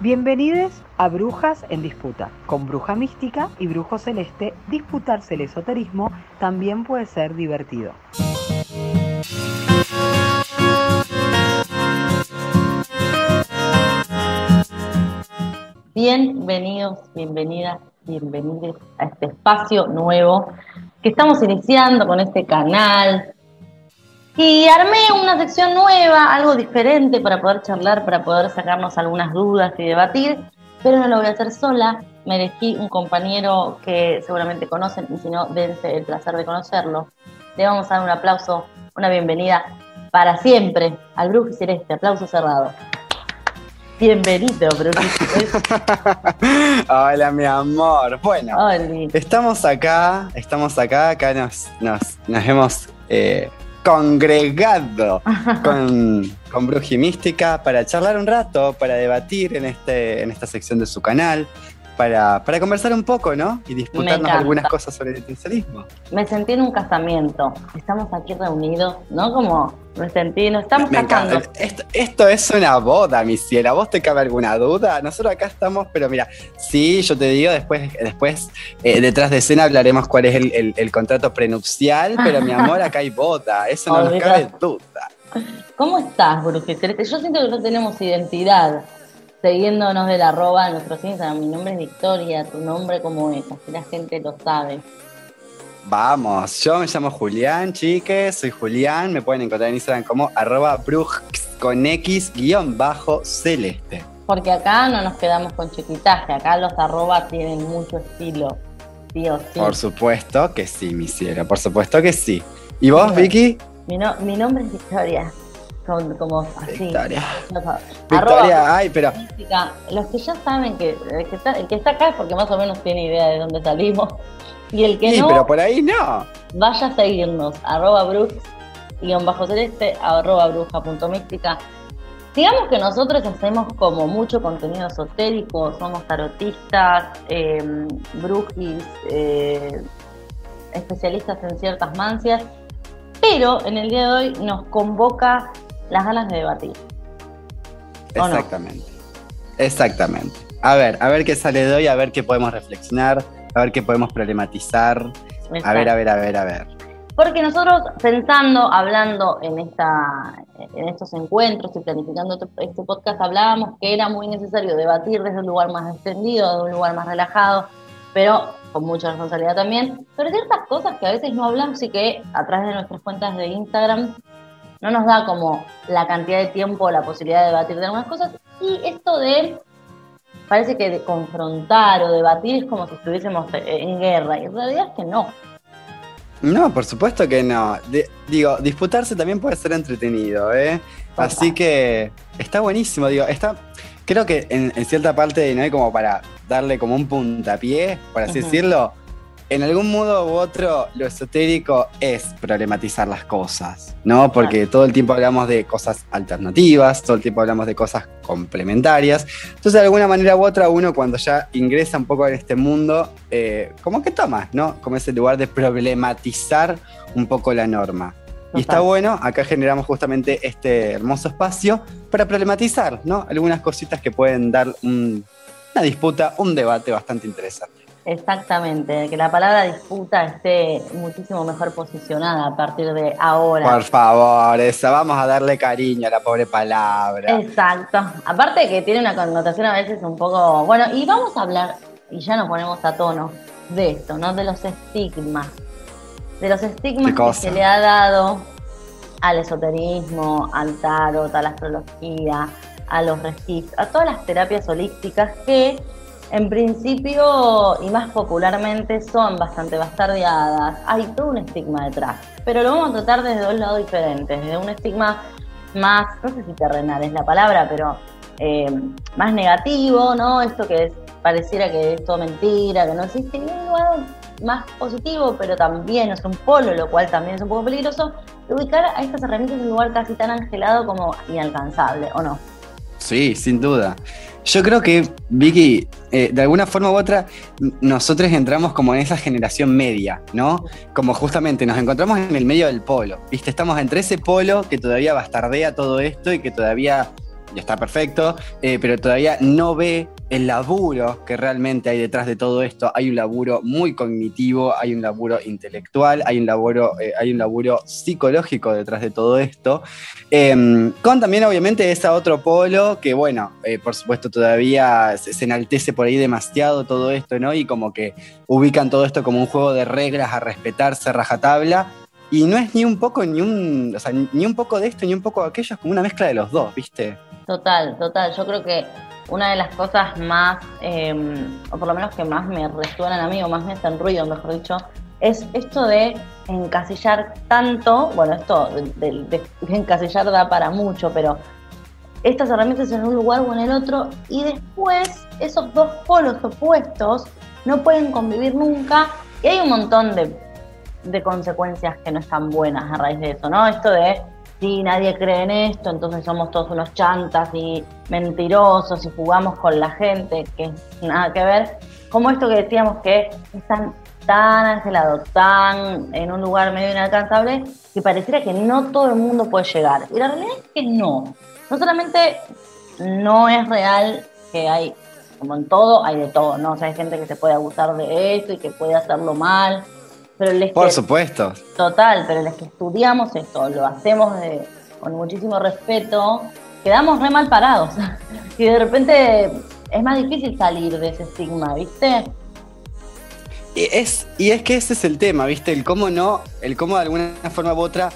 Bienvenidos a Brujas en Disputa. Con Bruja Mística y Brujo Celeste, disputarse el esoterismo también puede ser divertido. Bienvenidos, bienvenidas, bienvenidos a este espacio nuevo que estamos iniciando con este canal. Y armé una sección nueva, algo diferente para poder charlar, para poder sacarnos algunas dudas y debatir, pero no lo voy a hacer sola. Me elegí un compañero que seguramente conocen y si no, dense el placer de conocerlo. Le vamos a dar un aplauso, una bienvenida para siempre al Brujo Celeste. Aplauso cerrado. Bienvenido, Hola, mi amor. Bueno, estamos acá, estamos acá, acá nos, nos, nos hemos eh, congregado con, con Brujimística para charlar un rato, para debatir en, este, en esta sección de su canal, para, para conversar un poco, ¿no? Y disputarnos algunas cosas sobre el intencionalismo. Me sentí en un casamiento. Estamos aquí reunidos, ¿no? Como me sentí, nos estamos casando. Esto, es una boda, mi cielo. ¿A vos te cabe alguna duda? Nosotros acá estamos, pero mira, sí, yo te digo, después, después eh, detrás de escena hablaremos cuál es el, contrato prenupcial, pero mi amor, acá hay boda. Eso no nos cabe duda. ¿Cómo estás, Celeste? Yo siento que no tenemos identidad siguiéndonos del arroba en nuestros Instagram. Mi nombre es Victoria, tu nombre como es, así la gente lo sabe. Vamos, yo me llamo Julián, chiques, soy Julián, me pueden encontrar en Instagram como arroba brujx con X guion bajo celeste. Porque acá no nos quedamos con chiquitaje, acá los arroba tienen mucho estilo, sí o sí. Por supuesto que sí, mi cielo, por supuesto que sí. ¿Y vos, Vicky? Mi, mi nombre es Victoria como así. Victoria. Victoria, ay, pero. Los que ya saben que el, que está, el que está acá es porque más o menos tiene idea de dónde salimos. Y el que sí, no. pero por ahí no. Vaya a seguirnos, arroba brux, guion bajo celeste, arroba bruja punto mística. Digamos que nosotros hacemos como mucho contenido esotérico, somos tarotistas, eh, brujis, eh, especialistas en ciertas mancias, pero en el día de hoy nos convoca las ganas de debatir. Exactamente. Exactamente. A ver, a ver qué sale de hoy, a ver qué podemos reflexionar, a ver qué podemos problematizar. A ver, a ver, a ver, a ver. Porque nosotros pensando, hablando en, esta, en estos encuentros y planificando este, podcast, hablábamos que era muy necesario debatir desde un lugar más extendido, de un lugar más relajado, pero con mucha responsabilidad también, pero ciertas cosas que a veces no hablamos y que a través de nuestras cuentas de Instagram no nos da como la cantidad de tiempo, la posibilidad de debatir de algunas cosas. Y esto de, parece que de confrontar o debatir es como si estuviésemos en guerra. Y en realidad es que no. No, por supuesto que no. digo, disputarse también puede ser entretenido, ¿eh? Así que está buenísimo, digo, está... Creo que en, cierta parte no hay como para darle como un puntapié, por así decirlo, en algún modo u otro, lo esotérico es problematizar las cosas, ¿no? Porque todo el tiempo hablamos de cosas alternativas, todo el tiempo hablamos de cosas complementarias. Entonces, de alguna manera u otra, uno cuando ya ingresa un poco en este mundo, eh, como que toma, ¿no? Como ese lugar de problematizar un poco la norma. Y está bueno, acá generamos justamente este hermoso espacio para problematizar, ¿no? Algunas cositas que pueden dar una disputa, un debate bastante interesante. Exactamente, que la palabra disputa esté muchísimo mejor posicionada a partir de ahora. Por favor, esa, vamos a darle cariño a la pobre palabra. Exacto. Aparte que tiene una connotación a veces un poco. Bueno, y vamos a hablar, y ya nos ponemos a tono, de esto, ¿no? De los estigmas. De los estigmas que se le ha dado al esoterismo, al tarot, a la astrología, a los registros, a todas las terapias holísticas que en principio y más popularmente son bastante bastardeadas. Hay todo un estigma detrás. Pero lo vamos a tratar desde dos lados diferentes. Desde un estigma más, no sé si terrenal es la palabra, pero eh, más negativo, ¿no? Esto que pareciera que es todo mentira, que no existe. Y lugar más positivo, pero también es un polo, lo cual también es un poco peligroso. Ubicar a estas herramientas en un lugar casi tan angelado como inalcanzable, ¿o no? Sí, sin duda. Yo creo que, Vicky, eh, de alguna forma u otra, nosotros entramos como en esa generación media, ¿no? Como justamente nos encontramos en el medio del polo, ¿viste? Estamos entre ese polo que todavía bastardea todo esto y que todavía y está perfecto, eh, pero todavía no ve el laburo que realmente hay detrás de todo esto. Hay un laburo muy cognitivo, hay un laburo intelectual, hay un laburo, eh, hay un laburo psicológico detrás de todo esto. Em, con también, obviamente, ese otro polo que, bueno, eh, por supuesto, todavía se, enaltece por ahí demasiado todo esto, ¿no? Y como que ubican todo esto como un juego de reglas a respetarse, rajatabla. Y no es ni un poco, ni un, ni un poco de esto, ni un poco de aquello, es como una mezcla de los dos, ¿viste? Total, total. Yo creo que una de las cosas más, em, o por lo menos que más me resuenan a mí, o más me hacen ruido, mejor dicho, es esto de encasillar tanto, bueno, esto de, encasillar da para mucho, pero estas herramientas en un lugar o en el otro, y después esos dos polos opuestos no pueden convivir nunca, y hay un montón de, de consecuencias que no están buenas a raíz de eso, ¿no? Esto de si nadie cree en esto, entonces somos todos unos chantas y mentirosos y jugamos con la gente, que nada que ver. Como esto que decíamos que están tan angelados, tan en un lugar medio inalcanzable, que pareciera que no todo el mundo puede llegar. Y la realidad es que no. No solamente no es real que hay, como en todo, hay de todo, ¿no? O sea, hay gente que se puede abusar de esto y que puede hacerlo mal, por supuesto. Total, pero los que estudiamos esto, lo hacemos con muchísimo respeto, quedamos re mal parados. y de repente es más difícil salir de ese estigma, ¿viste? Y es, y es que ese es el tema, ¿viste? El cómo no, el cómo de alguna forma u otra,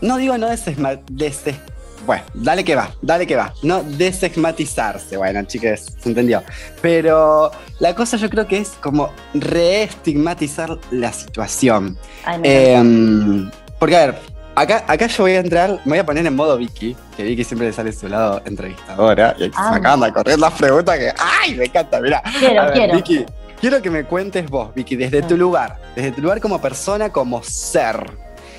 no digo no desesma, bueno, dale que va, dale que va. No desesmatizarse, bueno, chicas, se entendió. Pero la cosa yo creo que es como reestigmatizar la situación. Em, porque, a ver, acá, acá yo voy a entrar, me voy a poner en modo Vicky, que Vicky siempre le sale su lado entrevistadora. Y aquí se me acaban de correr las preguntas que, ¡ay! Me encanta, mira. Quiero, quiero. Vicky, quiero que me cuentes vos, Vicky, desde tu mm. lugar, desde tu lugar como persona, como ser.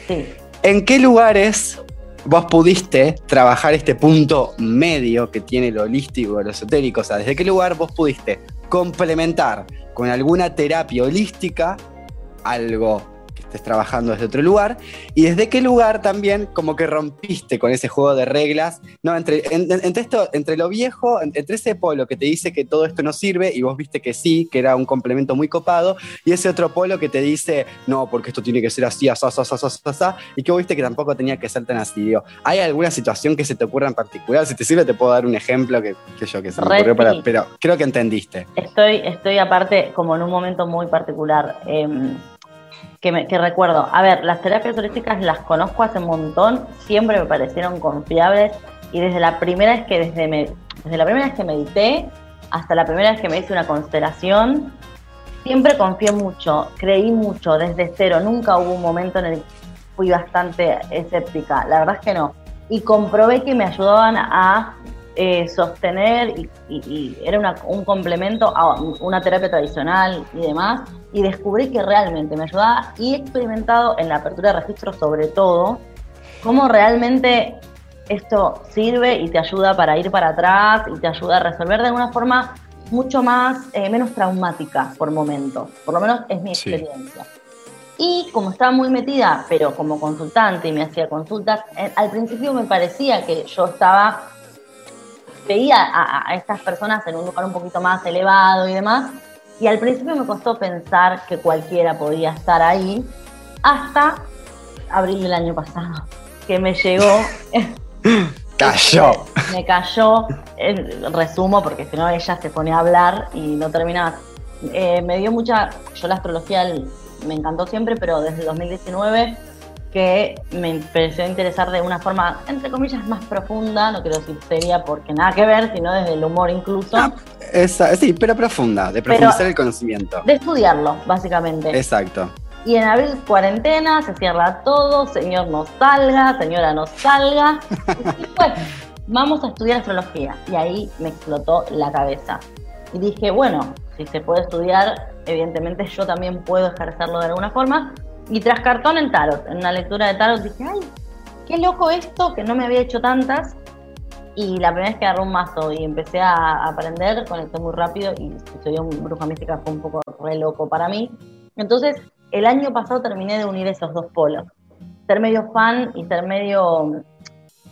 Sí. ¿En qué lugares vos pudiste trabajar este punto medio que tiene lo holístico lo esotérico? O sea, ¿desde qué lugar vos pudiste complementar con alguna terapia holística algo estés trabajando desde otro lugar, y desde qué lugar también como que rompiste con ese juego de reglas, ¿no? Entre, entre, esto, entre lo viejo, entre ese polo que te dice que todo esto no sirve y vos viste que sí, que era un complemento muy copado, y ese otro polo que te dice, no, porque esto tiene que ser así, así, así, así, así, y que vos viste que tampoco tenía que ser tan así. ¿Hay alguna situación que se te ocurra en particular? Si te sirve, te puedo dar un ejemplo que, que yo que se me ocurrió, para, pero creo que entendiste. Estoy, estoy aparte como en un momento muy particular. Eh, que, recuerdo. A ver, las terapias holísticas las conozco hace un montón, siempre me parecieron confiables y desde la primera vez que desde, desde la primera vez que medité hasta la primera vez que me hice una constelación, siempre confié mucho, creí mucho desde cero, nunca hubo un momento en el que fui bastante escéptica, la verdad es que no. Y comprobé que me ayudaban a eh, sostener y, era un complemento a una terapia tradicional y demás, y descubrí que realmente me ayudaba y he experimentado en la apertura de registros sobre todo cómo realmente esto sirve y te ayuda para ir para atrás y te ayuda a resolver de una forma mucho más, eh, menos traumática por momentos, por lo menos es mi experiencia. Y como estaba muy metida, pero como consultante y me hacía consultas, eh, al principio me parecía que yo estaba, veía a estas personas en un lugar un poquito más elevado y demás, y al principio me costó pensar que cualquiera podía estar ahí, hasta abril del año pasado, que me llegó. cayó. me cayó, resumo, porque si no ella se pone a hablar y no termina. Eh, me dio mucha. Yo la astrología me encantó siempre, pero desde el 2019 que me empezó a interesar de una forma, entre comillas, más profunda, no quiero decir seria porque nada que ver, sino desde el humor incluso. Esa, sí, pero profunda, de profundizar el conocimiento. De estudiarlo, básicamente. Exacto. Y en abril cuarentena, se cierra todo, señor no salga, señora no salga. y pues, vamos a estudiar astrología. Y ahí me explotó la cabeza. Y dije, bueno, si se puede estudiar, evidentemente yo también puedo ejercerlo de alguna forma. Y tras cartón en tarot, en una lectura de tarot, dije, ay, qué loco esto, que no me había hecho tantas. Y la primera vez que agarré un mazo y empecé a aprender, conecté muy rápido y estudió bruja mística fue un poco re loco para mí. Entonces, el año pasado terminé de unir esos dos polos. Ser medio fan y ser medio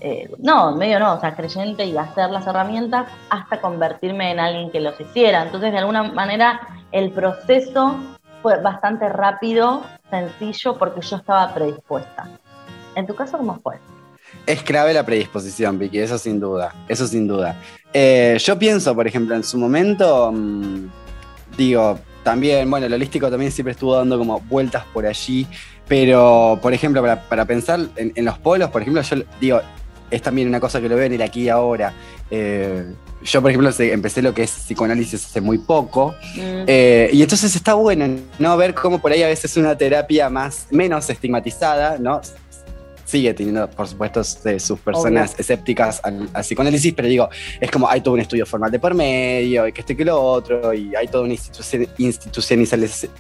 eh, no, medio no, o sea, creyente y hacer las herramientas hasta convertirme en alguien que los hiciera. Entonces, de alguna manera, el proceso fue bastante rápido, sencillo, porque yo estaba predispuesta. ¿En tu caso cómo fue? Es clave la predisposición, Vicky, eso sin duda, eso sin duda. Eh, yo pienso, por ejemplo, en su momento, mm, digo, también, bueno, el holístico también siempre estuvo dando como vueltas por allí, pero, por ejemplo, para, pensar en, los polos, por ejemplo, yo digo, es también una cosa que lo veo en el aquí y ahora. Eh, yo, por ejemplo, empecé lo que es psicoanálisis hace muy poco. Mm. Eh, y entonces está bueno, ¿no? Ver cómo por ahí a veces una terapia más, menos estigmatizada, ¿no? Sigue teniendo, por supuesto, sus personas escépticas al, psicoanálisis, pero digo, es como hay todo un estudio formal de por medio, y que este que lo otro, y hay toda una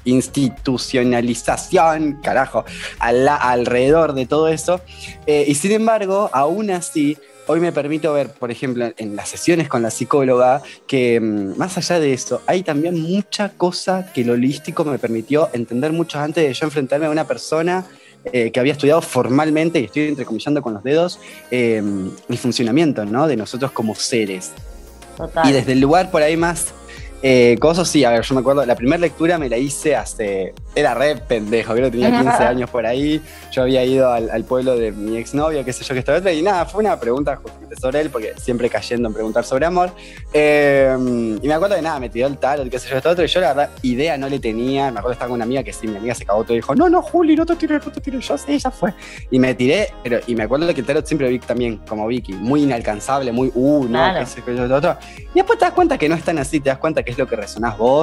institucionalización, carajo, alrededor de todo eso. Eh, y sin embargo, aún así, hoy me permito ver, por ejemplo, en las sesiones con la psicóloga, que mm, más allá de eso, hay también mucha cosa que lo holístico me permitió entender mucho antes de yo enfrentarme a una persona eh, que había estudiado formalmente, y estoy entrecomillando con los dedos, eh, el funcionamiento ¿no? de nosotros como seres. Y desde el lugar por ahí más eh, cosas, sí, a ver, yo me acuerdo, la primera lectura me la hice hace. Era re pendejo, creo que tenía 15 años por ahí. Yo había ido al, pueblo de mi exnovio, qué sé yo, que estaba otra, y nada, fue una pregunta justamente sobre él, porque siempre cayendo en preguntar sobre amor. Eh, y me acuerdo de nada, me tiró el tarot, qué sé yo, esto otro, y yo la verdad, idea no le tenía. Me acuerdo estaba con una amiga que sí, mi amiga se cagó todo y dijo, no, no, Juli, no te tires, no te tires, yo sí, ya fue. Y me tiré, pero, y me acuerdo que el tarot siempre vi también como Vicky, muy inalcanzable, muy, uh, no, qué sé yo, otro. Y después te das cuenta que no es tan así, te das cuenta que es lo que resonás vos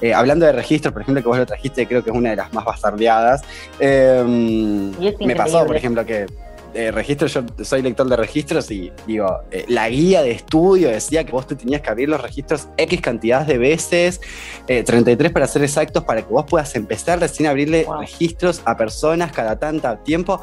eh, hablando de registros, por ejemplo, que vos lo trajiste, creo que es una de las más bastardeadas. Em, me pasó, por ejemplo, que eh, registros, yo soy lector de registros y digo, eh, la guía de estudio decía que vos te tenías que abrir los registros X cantidad de veces, 33 para ser exactos, para que vos puedas empezar recién a abrirle registros a personas cada tanto tiempo.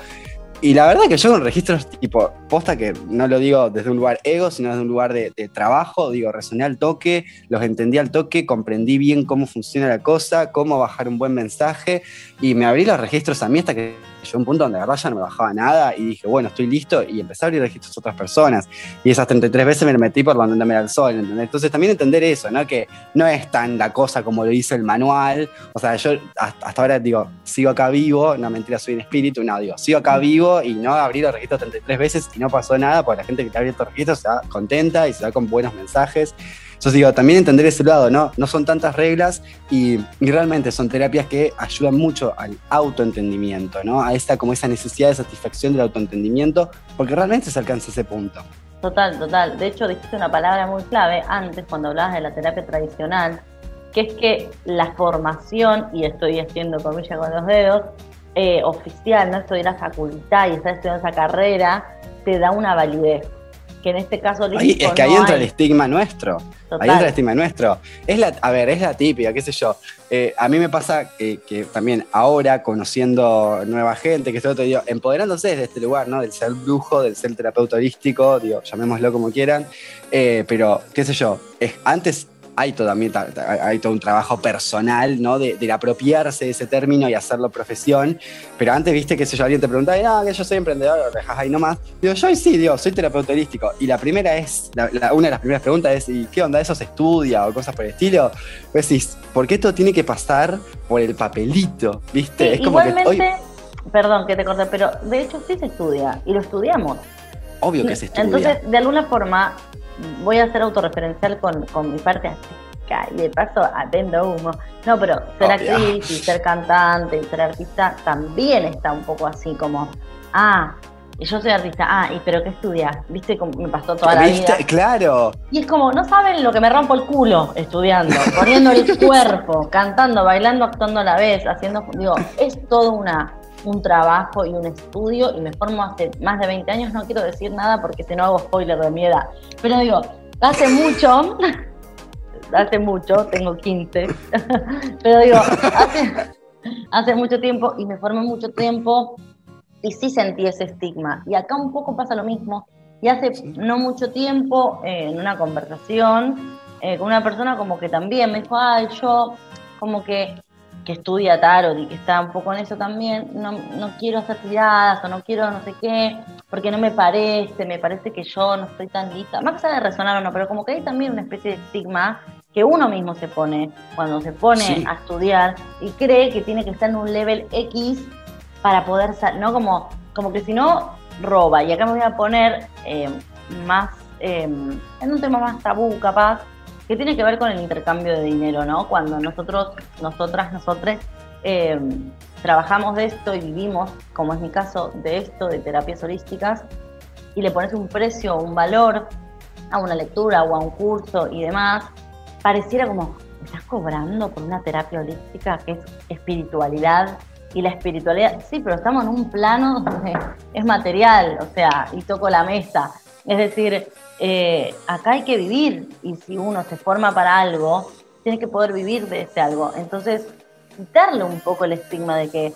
Y la verdad que yo con registros tipo posta que no lo digo desde un lugar ego, sino desde un lugar de, trabajo, digo, resoné al toque, los entendí al toque, comprendí bien cómo funciona la cosa, cómo bajar un buen mensaje y me abrí los registros a mí hasta que llegó un punto donde de verdad ya no me bajaba nada y dije, bueno, estoy listo y empecé a abrir registros a otras personas. Y esas 33 veces me metí por donde me da el sol, ¿entendés? Entonces también entender eso, ¿no? Que no es tan la cosa como lo dice el manual. O sea, yo hasta, ahora digo, sigo acá vivo, no mentira, soy un espíritu, no, digo, sigo acá vivo y no abrí los registros 33 veces y no pasó nada, porque la gente que te ha abierto registros se va contenta y se va con buenos mensajes. Entonces digo, también entender ese lado, ¿no? No son tantas reglas y, realmente son terapias que ayudan mucho al autoentendimiento, ¿no? A esa, como esa necesidad de satisfacción del autoentendimiento, porque realmente se alcanza ese punto. Total, total. De hecho, dijiste una palabra muy clave antes cuando hablabas de la terapia tradicional, que es que la formación, y estoy haciendo comillas con los dedos, eh, oficial, no estoy en la facultad y estás estudiando esa carrera, te da una validez que en este caso es que ahí entra el estigma nuestro. Ahí entra el estigma nuestro. Es la, a ver, es la típica, qué sé yo. Eh, a mí me pasa que, también ahora, conociendo nueva gente, que estoy otro digo, empoderándose desde este lugar, ¿no? Del ser brujo, del ser terapeuta holístico, digo, llamémoslo como quieran. Eh, pero, qué sé yo, es, antes hay, también, hay todo un trabajo personal, ¿no? De, apropiarse de ese término y hacerlo profesión. Pero antes, viste, que si yo, alguien te preguntaba, ah, que yo soy emprendedor, dejas ahí nomás. Digo, yo sí, digo, soy terapeuta holístico. Y la primera es, una de las primeras preguntas es, ¿y qué onda? ¿Eso se estudia o cosas por el estilo? Pues decís, ¿por qué esto tiene que pasar por el papelito? ¿Viste? es como igualmente, perdón que te corté, pero de hecho sí se estudia y lo estudiamos. Obvio que se estudia. Entonces, de alguna forma, voy a ser autorreferencial con, con mi parte artística y de paso atendo humo. No, pero ser actriz y ser cantante y ser artista también está un poco así como, ah, yo soy artista, ah, ¿y pero qué estudias? ¿Viste cómo me pasó toda la vida? Claro. Y es como, no saben lo que me rompo el culo estudiando, poniendo el cuerpo, cantando, bailando, actuando a la vez, haciendo, digo, es todo una un trabajo y un estudio y me formo hace más de 20 años, no quiero decir nada porque si no hago spoiler de mi edad, pero digo, hace mucho, hace mucho, tengo 15, pero digo, hace, mucho tiempo y me formé mucho tiempo y sí sentí ese estigma. Y acá un poco pasa lo mismo. Y hace no mucho tiempo, en una conversación eh, con una persona, como que también me dijo, ay, yo como que que estudia tarot y que está un poco en eso también, no, quiero hacer tiradas o no quiero no sé qué, porque no me parece, me parece que yo no estoy tan lista. Más que de resonar o no, pero como que hay también una especie de estigma que uno mismo se pone cuando se pone a estudiar y cree que tiene que estar en un level X para poder, ¿no? Como, como que si no, roba. Y acá me voy a poner eh, más, em, en un tema más tabú capaz, que tiene que ver con el intercambio de dinero, ¿no? Cuando nosotros, nosotras, nosotros em, trabajamos de esto y vivimos, como es mi caso, de esto, de terapias holísticas, y le pones un precio, un valor a una lectura o a un curso y demás, pareciera como, estás cobrando por una terapia holística que es espiritualidad? Y la espiritualidad, sí, pero estamos en un plano donde es material, o sea, y toco la mesa. Es decir, eh, acá hay que vivir y si uno se forma para algo, tiene que poder vivir de ese algo. Entonces, quitarle un poco el estigma de que,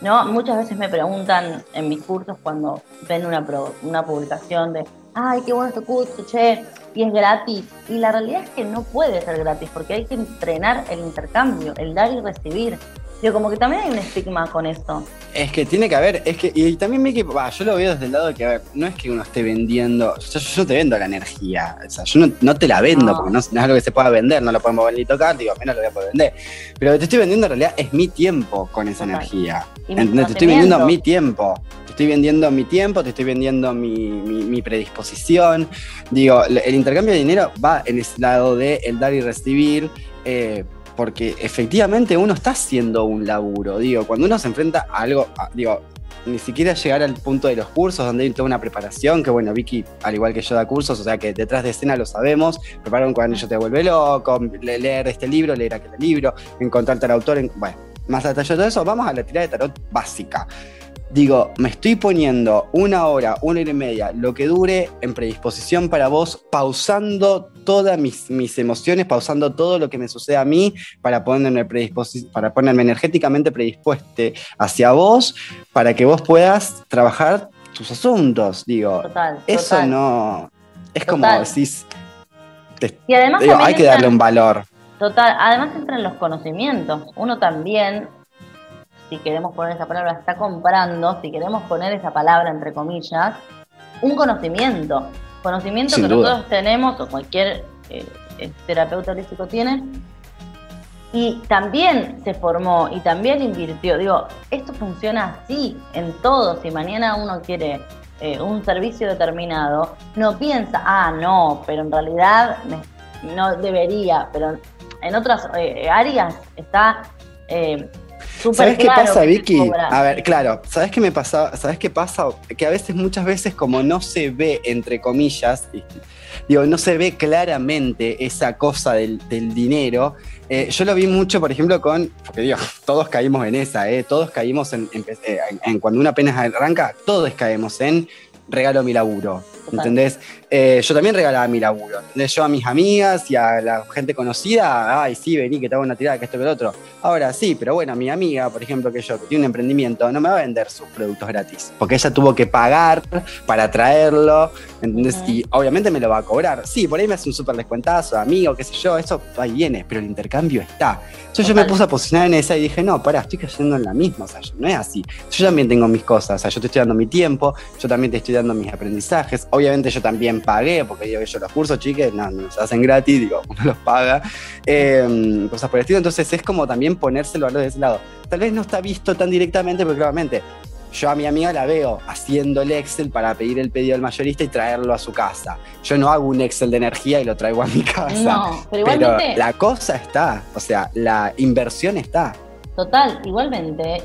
¿no? Muchas veces me preguntan en mis cursos cuando ven una, una publicación de, ay, qué bueno este curso, che, y es gratis. Y la realidad es que no puede ser gratis porque hay que entrenar el intercambio, el dar y recibir. Digo, como que también hay un estigma con esto. Es que tiene que haber, es que, y también me que, yo lo veo desde el lado de que, a ver, no es que uno esté vendiendo, yo, yo te vendo la energía, o sea, yo no, te la vendo porque no, es algo que se pueda vender, no lo podemos ni tocar, digo, menos lo voy a poder vender. Pero lo que te estoy vendiendo en realidad es mi tiempo con esa energía. ¿Entendés? Te estoy vendiendo mi tiempo. Te estoy vendiendo mi tiempo, te estoy vendiendo mi, predisposición. Digo, el intercambio de dinero va en ese lado de el dar y recibir. Eh, porque efectivamente uno está haciendo un laburo. Digo, cuando uno se enfrenta a algo, digo, ni siquiera llegar al punto de los cursos, donde hay toda una preparación, que bueno, Vicky, al igual que yo, da cursos, o sea que detrás de escena lo sabemos, preparar un cuadernillo te vuelve loco, leer este libro, leer aquel libro, encontrarte al autor, bueno, más allá de todo eso, vamos a la tirada de tarot básica digo, me estoy poniendo una hora, una hora y media, lo que dure en predisposición para vos, pausando todas mis, emociones, pausando todo lo que me sucede a mí para ponerme, para ponerme energéticamente predispuesto hacia vos, para que vos puedas trabajar tus asuntos. Digo, eso no. Es como decís. y además hay que darle un valor. Total, además entran los conocimientos. Uno también si queremos poner esa palabra, está comprando, si queremos poner esa palabra entre comillas, un conocimiento. Conocimiento que nosotros tenemos, o cualquier eh, terapeuta holístico tiene, y también se formó y también invirtió. Digo, esto funciona así en todo. Si mañana uno quiere eh, un servicio determinado, no piensa, ah, no, pero en realidad no debería, pero en otras eh, áreas está ¿Sabes qué pasa, Vicky? A ver, claro, ¿sabes qué me pasa? ¿Sabes qué pasa? Que a veces, muchas veces, como no se ve, entre comillas, digo, no se ve claramente esa cosa del, dinero. Eh, yo lo vi mucho, por ejemplo, con, porque digo, todos caímos en esa, ¿eh? todos caímos en, en, cuando una apenas arranca, todos caemos en regalo mi laburo. ¿Entendés? Eh, yo también regalaba mi laburo. ¿entendés? Yo a mis amigas y a la gente conocida, ay, sí, vení, que te hago una tirada, que esto, que lo otro. Ahora sí, pero bueno, mi amiga, por ejemplo, que yo, que tiene un emprendimiento, no me va a vender sus productos gratis. Porque ella tuvo que pagar para traerlo, ¿entendés? Y obviamente me lo va a cobrar. Sí, por ahí me hace un súper descuentazo, amigo, qué sé yo, eso ahí viene, pero el intercambio está. Entonces yo me puse a posicionar en esa y dije, no, pará, estoy cayendo en la misma, o sea, no es así. Yo también tengo mis cosas, o sea, yo te estoy dando mi tiempo, yo también te estoy dando mis aprendizajes. Obviamente yo también pagué, porque digo, yo los cursos, chiques, no, no se hacen gratis, digo, uno los paga, em, cosas por el estilo. Entonces es como también ponérselo a de ese lado. Tal vez no está visto tan directamente, pero claramente yo a mi amiga la veo haciendo el Excel para pedir el pedido al mayorista y traerlo a su casa. Yo no hago un Excel de energía y lo traigo a mi casa. No, pero igualmente. la cosa está, o sea, la inversión está. Total, igualmente,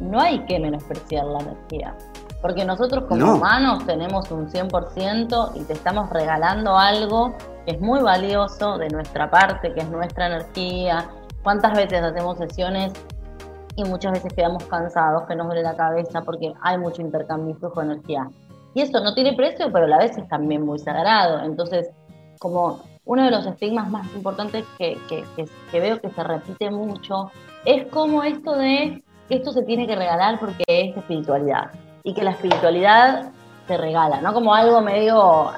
no hay que menospreciar la energía. Porque nosotros como humanos tenemos un 100% y te estamos regalando algo que es muy valioso de nuestra parte, que es nuestra energía. ¿Cuántas veces hacemos sesiones y muchas veces quedamos cansados, que nos duele la cabeza porque hay mucho intercambio y flujo de energía. Y eso no tiene precio, pero a la vez es también muy sagrado. Entonces, como uno de los estigmas más importantes que, que, veo que se repite mucho es como esto de que esto se tiene que regalar porque es espiritualidad y que la espiritualidad se regala, ¿no? Como algo medio,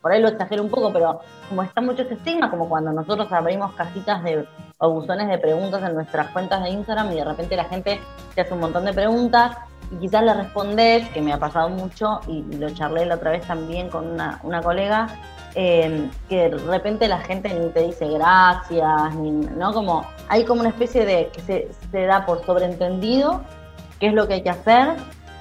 por ahí lo exagero un poco, pero como está mucho ese estigma, como cuando nosotros abrimos cajitas de o buzones de preguntas en nuestras cuentas de Instagram y de repente la gente te hace un montón de preguntas y quizás le respondés, que me ha pasado mucho, y, lo charlé la otra vez también con una, colega, eh, que de repente la gente ni te dice gracias, ni, ¿no? Como hay como una especie de que se da por sobreentendido qué es lo que hay que hacer,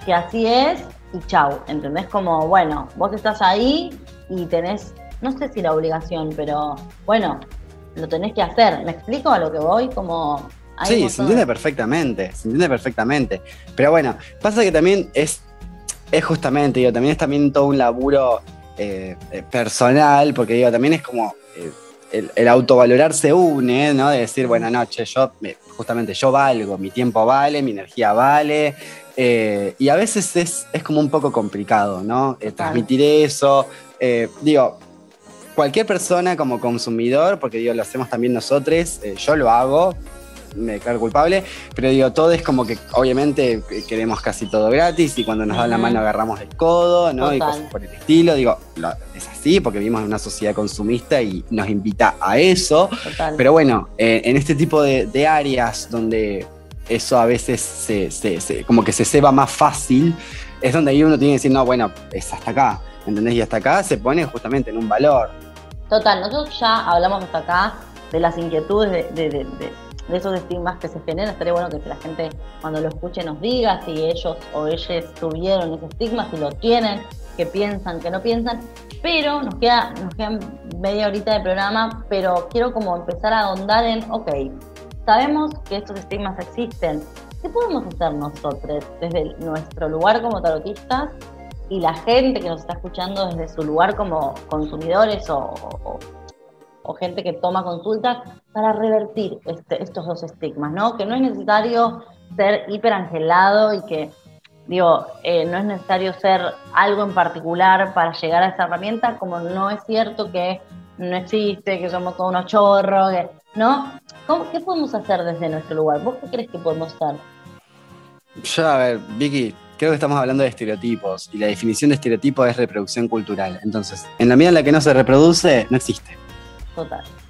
que así es y chau, ¿entendés? Como, bueno, vos estás ahí y tenés, no sé si la obligación, pero bueno, lo tenés que hacer. ¿Me explico a lo que voy? Como... Sí, se entiende perfectamente, se entiende perfectamente. Pero bueno, pasa que también es, es justamente, digo, también es también todo un laburo eh, eh, personal, porque digo, también es como eh, el, el, autovalorar se une, ¿no? De decir, buenas noches, yo, justamente yo valgo, mi tiempo vale, mi energía vale, y a veces es, es, como un poco complicado, ¿no? transmitir eso, digo, cualquier persona como consumidor, porque digo, lo hacemos también nosotros, yo lo hago, me declaro culpable, pero digo, todo es como que obviamente queremos casi todo gratis y cuando nos dan la mano agarramos el codo, ¿no? Y cosas por el estilo, digo, es así porque vivimos en una sociedad consumista y nos invita a eso, pero bueno, eh, en este tipo de, áreas donde eso a veces se, como que se ceba más fácil, es donde ahí uno tiene que decir, no, bueno, es hasta acá, ¿entendés? Y hasta acá se pone justamente en un valor. Total, nosotros ya hablamos hasta acá de las inquietudes de de esos estigmas que se generan. Estaría bueno que la gente cuando lo escuche nos diga si ellos o ellas tuvieron ese estigma, si lo tienen, que piensan, que no piensan. Pero nos queda, nos queda media horita de programa, pero quiero como empezar a ahondar en, ok, sabemos que estos estigmas existen. ¿Qué podemos hacer nosotros desde nuestro lugar como tarotistas y la gente que nos está escuchando desde su lugar como consumidores o, gente que toma consultas para revertir este, estos dos estigmas, ¿no? Que no es necesario ser hiperangelado y que, digo, eh, no es necesario ser algo en particular para llegar a esa herramienta, como no es cierto que no existe, que somos todos unos chorros, ¿no? ¿Qué podemos hacer desde nuestro lugar? ¿Vos qué crees que podemos hacer? Yo, a ver, Vicky, creo que estamos hablando de estereotipos y la definición de estereotipo es reproducción cultural. Entonces, en la medida en la que no se reproduce, no existe.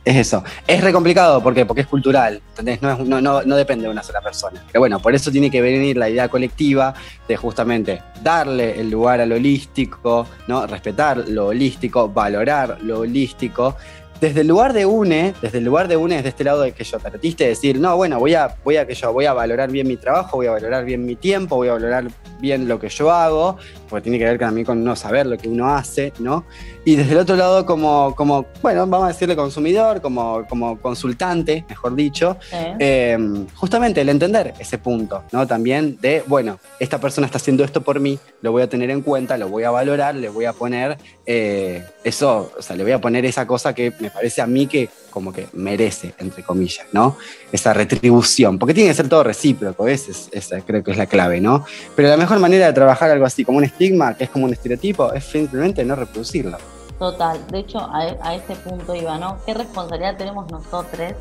Es eso. Es re complicado ¿por porque es cultural, ¿entendés? No, no, no, depende de una sola persona. Pero bueno, por eso tiene que venir la idea colectiva de justamente darle el lugar al holístico, ¿no? respetar lo holístico, valorar lo holístico desde el lugar de UNE, desde el lugar de UNE, desde este lado de que yo tarotiste, decir, no, bueno, voy a, voy a que yo voy a valorar bien mi trabajo, voy a valorar bien mi tiempo, voy a valorar bien lo que yo hago, porque tiene que ver también con no saber lo que uno hace, ¿no? Y desde el otro lado, como, como bueno, vamos a decirle consumidor, como, como consultante, mejor dicho, em, justamente el entender ese punto, ¿no? También de, bueno, esta persona está haciendo esto por mí, lo voy a tener en cuenta, lo voy a valorar, le voy a poner eh, eso, o sea, le voy a poner esa cosa que me parece a mí que como que merece, entre comillas, ¿no? Esa retribución, porque tiene que ser todo recíproco, esa, esa creo que es la clave, ¿no? Pero la mejor manera de trabajar algo así como un estigma, que es como un estereotipo, es simplemente no reproducirlo. Total, de hecho a, ese punto iba, ¿no? ¿Qué responsabilidad tenemos nosotros,